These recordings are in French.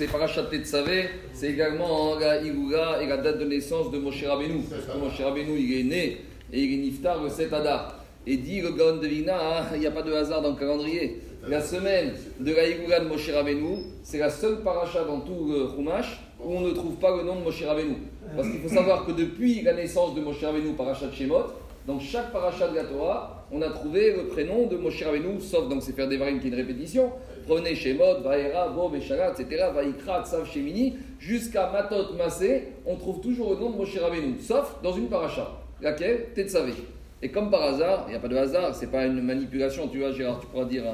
c'est Parachat Tetzavé, c'est également la Igoula et la date de naissance de Moshe Rabbeinu. Parce que Moshe Rabbeinu, il est né et il est niftar le 7 Adar. Et dit le Gaon de Vina, hein, il n'y a pas de hasard dans le calendrier. La semaine de la Igoula de Moshe Rabbeinu, c'est la seule paracha dans tout le Chumash où on ne trouve pas le nom de Moshe Rabbeinu. Parce qu'il faut savoir que depuis la naissance de Moshe Rabbeinu, Parachat Shemot, dans chaque paracha de la Torah, on a trouvé le prénom de Moshe Rabbeinu, sauf dans Sefer Devarim qui est une répétition. Prenez Shemot, Vaera, Bob, Esharat, etc., Vaikra, Tsav, Shemini, jusqu'à Matot, Masé, on trouve toujours le nom de Moshe Rabbeinu, sauf dans une paracha. Laquelle? Tetzavé. Et comme par hasard, il n'y a pas de hasard, c'est pas une manipulation, tu vois, Gérard, tu pourras dire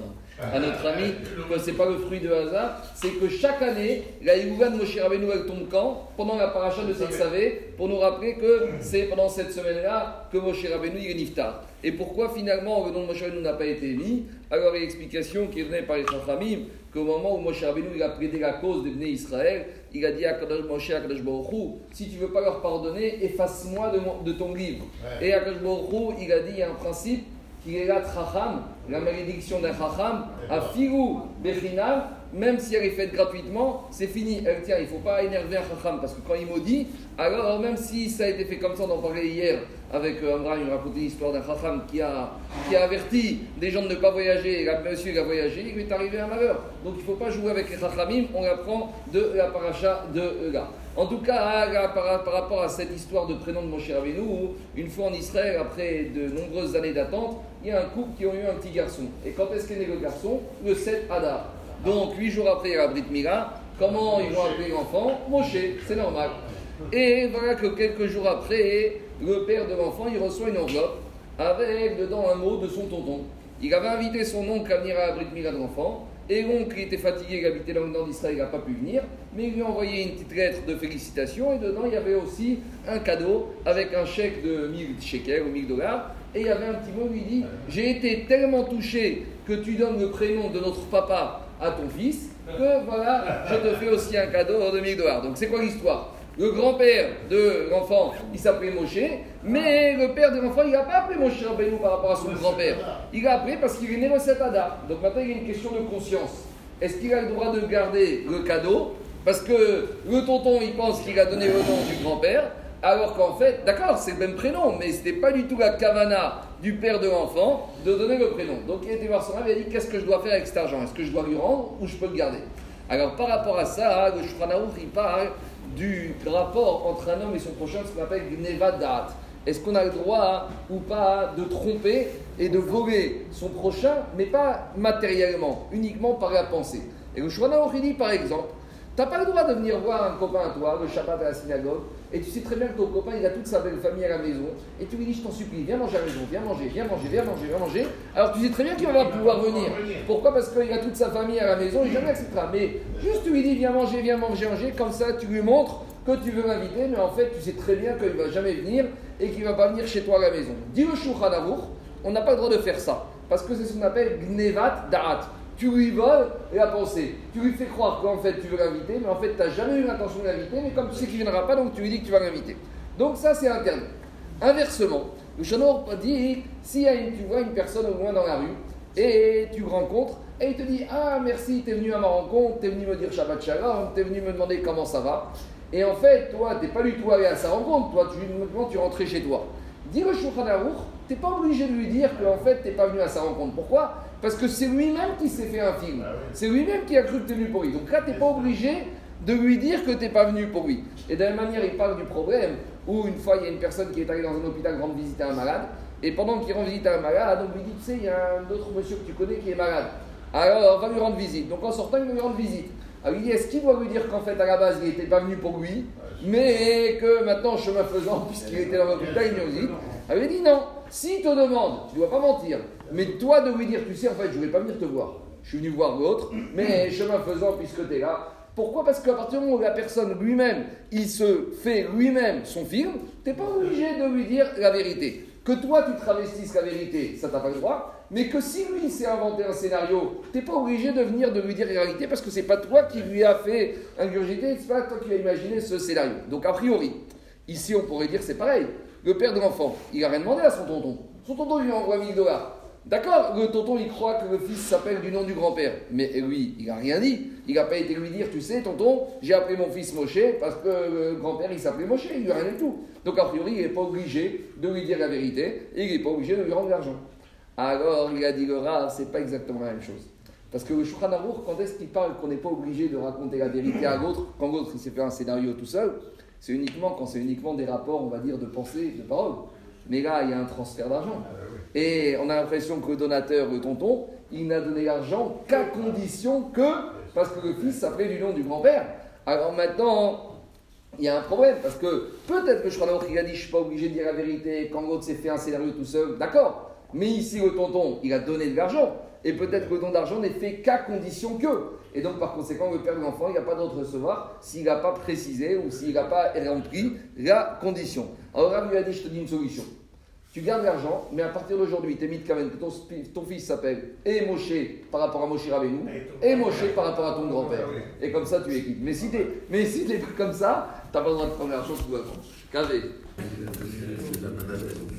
à, notre ami que c'est pas le fruit de hasard, c'est que chaque année, la Yehuga de Moshe Rabbeinu elle tombe quand? Pendant la paracha de Tetzavé, pour nous rappeler que c'est pendant cette semaine-là que Moshe Rabbeinu il est niftar. Et pourquoi finalement le nom de Moshe Rabbeinu n'a pas été mis Alors, il y a l'explication qui est donnée par les Chachamim qu'au moment où Moshe Rabbeinu il a plaidé la cause des Bnei Israël, il a dit à Kadosh Moshe, à Kadosh si tu veux pas leur pardonner, efface-moi de, de, ton livre. Et à Kadosh il a dit, il y a un principe qui est là, Chacham, la malédiction d'un Chacham, à Figou Bechinam, même si elle est faite gratuitement, c'est fini. Elle tient, il ne faut pas énerver un Chacham, parce que quand il maudit, alors même si ça a été fait comme ça, on en parlait hier avec euh, Amra, il racontait l'histoire d'un Chacham qui a, qui a averti des gens de ne pas voyager, et là, monsieur il a voyagé, il lui est arrivé un malheur. Donc il ne faut pas jouer avec les Chachamim, on apprend de la paracha de là. En tout cas, par, rapport à cette histoire de prénom de Moshe Rabbeinu, une fois en Israël, après de nombreuses années d'attente, il y a un couple qui ont eu un petit garçon. Et quand est-ce qu'est né le garçon? Le 7 Adar. Donc, huit jours après, il y a la Brit Mila. Comment ils vont appeler l'enfant? Moshe, c'est normal. Et voilà que quelques jours après, le père de l'enfant, il reçoit une enveloppe avec dedans un mot de son tonton. Il avait invité son oncle à venir à la Brit Mila de l'enfant. Et l'oncle, était fatigué, il habitait dans d'Israël, il n'a pas pu venir. Mais il lui a envoyé une petite lettre de félicitations. Et dedans, il y avait aussi un cadeau avec un chèque de 1000 shekels ou 1000 dollars. Et il y avait un petit mot, lui dit J'ai été tellement touché que tu donnes le prénom de notre papa à ton fils que voilà, je te fais aussi un cadeau de 1000 dollars. Donc c'est quoi l'histoire? Le grand-père de l'enfant, il s'appelait Moshe, mais le père de l'enfant, il n'a pas appelé Moshe Rabbeinu par rapport à son grand-père. Il l'a appelé parce qu'il est né dans cet Ada. Donc maintenant, il y a une question de conscience. Est-ce qu'il a le droit de garder le cadeau? Parce que le tonton, il pense qu'il a donné le nom du grand-père, alors qu'en fait, d'accord, c'est le même prénom, mais ce n'était pas du tout la kavana du père de l'enfant de donner le prénom. Donc il été voir son mari et il a dit Qu'est-ce que je dois faire avec cet argent? Est-ce que je dois lui rendre ou je peux le garder? Alors par rapport à ça, le il parle du rapport entre un homme et son prochain, ce qu'on appelle Gnevadat. Est-ce qu'on a le droit ou pas de tromper et de voler son prochain, mais pas matériellement, uniquement par la pensée? Et le Shulchan dit par exemple tu n'as pas le droit de venir voir un copain à toi, le Shabbat à la synagogue, et tu sais très bien que ton copain, il a toute sa belle famille à la maison, et tu lui dis, je t'en supplie, viens manger à la maison, viens manger, viens manger, viens manger, viens manger. Alors tu sais très bien qu'il va pouvoir venir. Pourquoi? Parce qu'il a toute sa famille à la maison, il jamais acceptera. Mais juste tu lui dis, viens manger, viens manger, manger, comme ça tu lui montres que tu veux m'inviter, mais en fait tu sais très bien qu'il va jamais venir et qu'il va pas venir chez toi à la maison. Dis le on n'a pas le droit de faire ça, parce que c'est ce qu'on appelle Gnevat Da'at tu lui voles la pensée. Tu lui fais croire qu'en fait tu veux l'inviter, mais en fait tu n'as jamais eu l'intention de l'inviter, mais comme tu sais qu'il ne viendra pas, donc tu lui dis que tu vas l'inviter. Donc ça c'est interdit. Inversement, le Chanor dit si tu vois une personne au loin dans la rue et tu rencontres et il te dit Ah merci, tu es venu à ma rencontre, tu es venu me dire Shabbat Shalom, tu es venu me demander comment ça va. Et en fait, toi, tu n'es pas du tout allé à sa rencontre, toi, tu, tu rentrais chez toi. Dis le Shulchan tu n'es pas obligé de lui dire qu'en fait, tu n'es pas venu à sa rencontre. Pourquoi? Parce que c'est lui-même qui s'est fait un film. Ah c'est lui-même qui a cru que tu es venu pour lui. Donc là, tu n'es pas obligé de lui dire que tu n'es pas venu pour lui. Et de la même manière, il parle du problème où une fois, il y a une personne qui est allée dans un hôpital rendre visite à un malade. Et pendant qu'il rend visite à un malade, on lui dit, tu sais, il y a un autre monsieur que tu connais qui est malade. Alors, on va lui rendre visite. Donc en sortant, il va lui rendre visite. Alors il dit, est-ce qu'il doit lui dire qu'en fait, à la base, il n'était pas venu pour lui, mais que maintenant, chemin faisant, puisqu'il était dans l'hôpital, il nous dit. Alors il dit, non, s'il te demande, tu ne dois pas mentir, mais toi de lui dire, tu sais, en fait, je ne vais pas venir te voir. Je suis venu voir l'autre, mais chemin faisant, puisque tu es là. Pourquoi? Parce qu'à partir du moment où la personne lui-même, il se fait lui-même son film, tu n'es pas obligé de lui dire la vérité. Que toi, tu travestisses la vérité, ça t'a pas le droit. Mais que si lui s'est inventé un scénario, tu n'es pas obligé de venir de lui dire la réalité parce que c'est pas toi qui lui a fait ingurgiter, c'est pas toi qui as imaginé ce scénario. Donc a priori, ici on pourrait dire c'est pareil. Le père de l'enfant, il a rien demandé à son tonton. Son tonton lui envoie 1000 dollars. D'accord, le tonton, il croit que le fils s'appelle du nom du grand-père. Mais lui, il n'a rien dit. Il n'a pas été lui dire, tu sais, tonton, j'ai appelé mon fils Moshe parce que le grand-père, il s'appelait Moshe. Il lui a rien du tout. Donc, a priori, il n'est pas obligé de lui dire la vérité et il n'est pas obligé de lui rendre l'argent. Alors, il a dit le Rav, c'est pas exactement la même chose. Parce que le Shulchan quand est-ce qu'il parle qu'on n'est pas obligé de raconter la vérité à l'autre, quand l'autre il s'est fait un scénario tout seul? C'est uniquement quand c'est uniquement des rapports, on va dire, de pensée, de parole. Mais là, il y a un transfert d'argent. Et on a l'impression que le donateur, le tonton, il n'a donné l'argent qu'à condition que, parce que le fils s'appelait du nom du grand-père. Alors maintenant, il y a un problème, parce que peut-être que je crois il a dit je ne suis pas obligé de dire la vérité quand l'autre s'est fait un scénario tout seul, d'accord. Mais ici, le tonton, il a donné de l'argent. Et peut-être que le don d'argent n'est fait qu'à condition que. Et donc, par conséquent, le père de l'enfant, il n'a pas d'autre recevoir s'il n'a pas précisé ou s'il n'a pas rempli la condition. Alors, Rav lui a dit Je te dis une solution. Tu gardes l'argent, mais à partir d'aujourd'hui, t'es mis de Kamen, que ton, ton fils s'appelle et Moshe par rapport à Moshe Rabbeinu, et Moshe par rapport à ton grand-père. Et comme ça, tu équipes. Mais si t'es, mais si t'es comme ça, t'as pas le droit de prendre l'argent, tout va Carré.